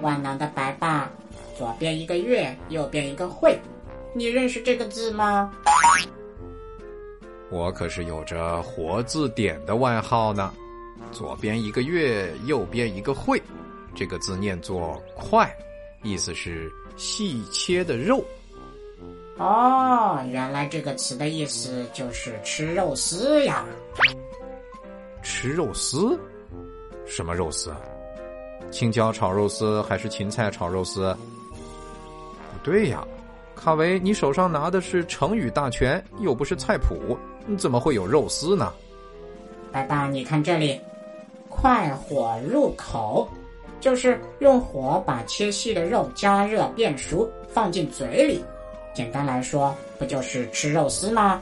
万能的白爸，左边一个月，右边一个会，你认识这个字吗？我可是有着“活字典”的外号呢。左边一个月，右边一个会，这个字念作“块”，意思是细切的肉。哦，原来这个词的意思就是吃肉丝呀。吃肉丝？什么肉丝？青椒炒肉丝还是芹菜炒肉丝？不对呀，卡维，你手上拿的是成语大全，又不是菜谱，怎么会有肉丝呢？爸爸，你看这里，“快火入口”，就是用火把切细的肉加热变熟，放进嘴里。简单来说，不就是吃肉丝吗？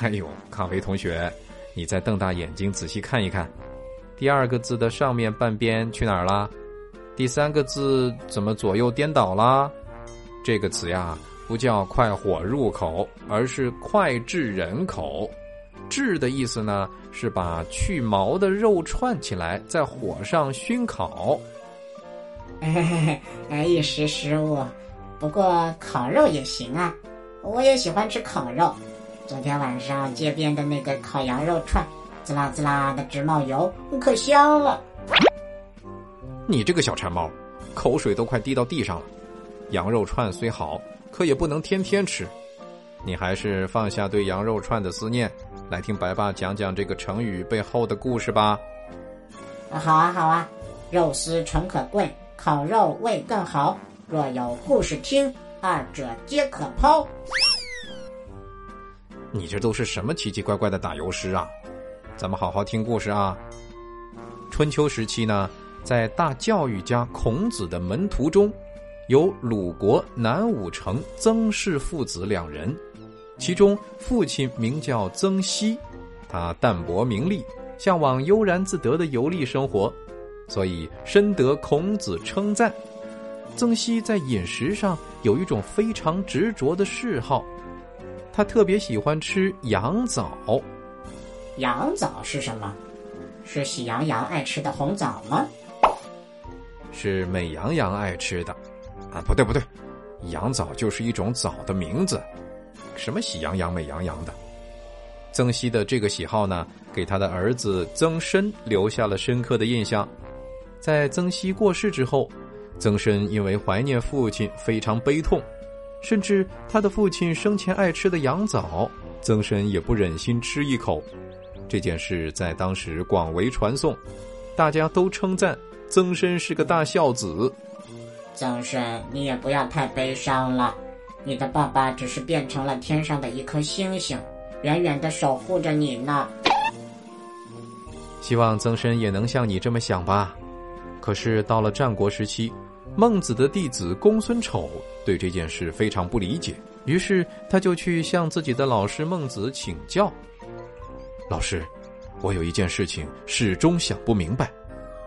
哎呦，卡维同学，你再瞪大眼睛仔细看一看。第二个字的上面半边去哪儿了？第三个字怎么左右颠倒了？这个词呀，不叫快火入口，而是快炙人口。炙的意思呢，是把去毛的肉串起来，在火上熏烤。哎，一时失误。不过烤肉也行啊，我也喜欢吃烤肉。昨天晚上街边的那个烤羊肉串。滋啦滋啦的直冒油，可香了。你这个小馋猫，口水都快滴到地上了。羊肉串虽好，可也不能天天吃。你还是放下对羊肉串的思念，来听白爸讲讲这个成语背后的故事吧。好啊，好啊，肉丝诚可贵，烤肉味更好。若有故事听，二者皆可抛。你这都是什么奇奇怪怪的打油诗啊？咱们好好听故事啊！春秋时期呢，在大教育家孔子的门徒中，有鲁国南武城曾氏父子两人，其中父亲名叫曾皙，他淡泊名利，向往悠然自得的游历生活，所以深得孔子称赞。曾皙在饮食上有一种非常执着的嗜好，他特别喜欢吃羊枣。羊枣是什么？是喜羊羊爱吃的红枣吗？是美羊羊爱吃的，啊，不对不对，羊枣就是一种枣的名字。什么喜羊羊、美羊羊的？曾熙的这个喜好呢，给他的儿子曾参留下了深刻的印象。在曾熙过世之后，曾参因为怀念父亲非常悲痛，甚至他的父亲生前爱吃的羊枣，曾参也不忍心吃一口。这件事在当时广为传颂，大家都称赞曾参是个大孝子。曾参，你也不要太悲伤了，你的爸爸只是变成了天上的一颗星星，远远的守护着你呢。希望曾参也能像你这么想吧。可是到了战国时期，孟子的弟子公孙丑对这件事非常不理解，于是他就去向自己的老师孟子请教。老师，我有一件事情始终想不明白，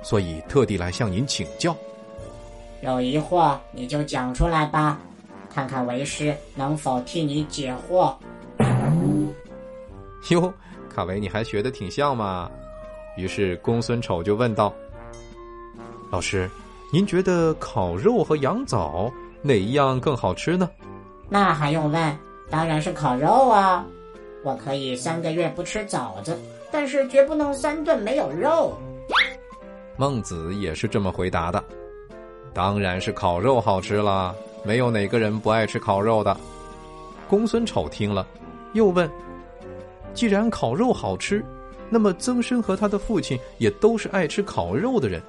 所以特地来向您请教。有疑惑你就讲出来吧，看看为师能否替你解惑。哟，卡维，你还学的挺像嘛。于是公孙丑就问道：“老师，您觉得烤肉和羊枣哪一样更好吃呢？”那还用问？当然是烤肉啊。我可以三个月不吃枣子，但是绝不能三顿没有肉。孟子也是这么回答的，当然是烤肉好吃了，没有哪个人不爱吃烤肉的。公孙丑听了，又问：既然烤肉好吃，那么曾参和他的父亲也都是爱吃烤肉的人，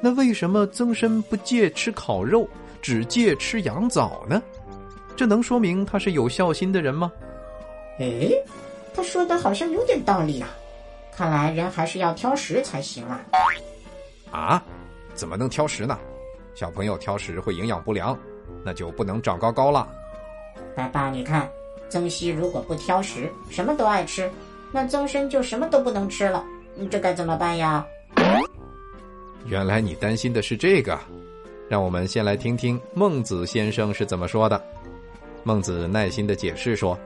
那为什么曾参不戒吃烤肉，只戒吃羊枣呢？这能说明他是有孝心的人吗？哎，他说的好像有点道理啊！看来人还是要挑食才行啊！啊，怎么能挑食呢？小朋友挑食会营养不良，那就不能长高高了。爸爸，你看，曾皙如果不挑食，什么都爱吃，那曾参就什么都不能吃了，你这该怎么办呀？原来你担心的是这个，让我们先来听听孟子先生是怎么说的。孟子耐心的解释说。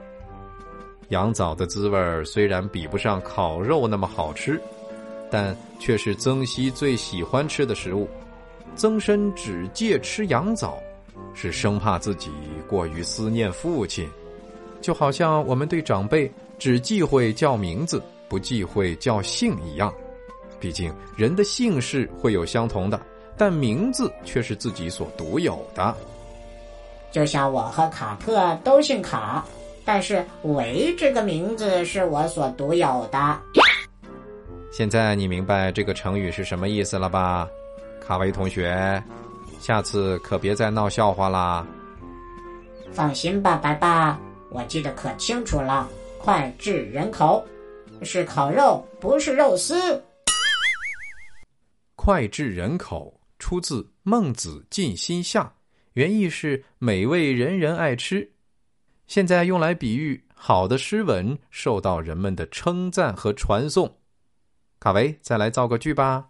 羊枣的滋味虽然比不上烤肉那么好吃，但却是曾熙最喜欢吃的食物。曾参只戒吃羊枣，是生怕自己过于思念父亲，就好像我们对长辈只忌讳叫名字，不忌讳叫姓一样。毕竟人的姓氏会有相同的，但名字却是自己所独有的。就像我和卡特都姓卡，但是维这个名字是我所独有的。现在你明白这个成语是什么意思了吧？卡维同学，下次可别再闹笑话啦。放心吧，白爸，我记得可清楚了。脍炙人口，是烤肉，不是肉丝。脍炙人口出自《孟子尽心下》，原意是美味，人人爱吃。现在用来比喻好的诗文受到人们的称赞和传颂。卡维，再来造个句吧。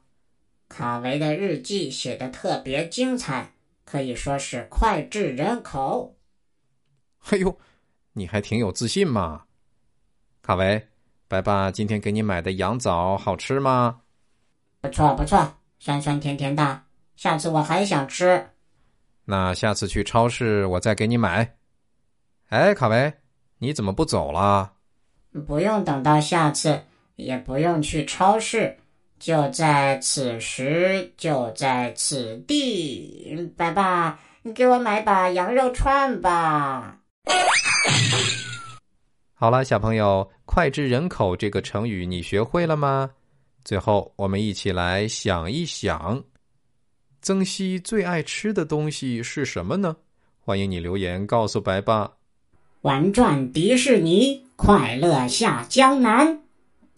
卡维的日记写的特别精彩，可以说是脍炙人口。哎呦，你还挺有自信嘛！卡维，白爸今天给你买的羊枣好吃吗？不错不错，酸酸甜甜的，下次我还想吃。那下次去超市我再给你买。哎，卡维，你怎么不走了？不用等到下次，也不用去超市。就在此时，就在此地，白爸，你给我买把羊肉串吧。好了，小朋友，“脍炙人口”这个成语你学会了吗？最后，我们一起来想一想，曾皙最爱吃的东西是什么呢？欢迎你留言告诉白爸。玩转迪士尼，快乐下江南。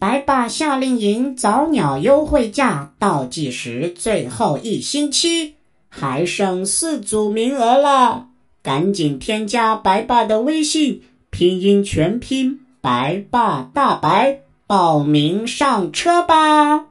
白爸夏令营早鸟优惠价倒计时最后一星期，还剩四组名额了，赶紧添加白爸的微信，拼音全拼白爸大白，报名上车吧。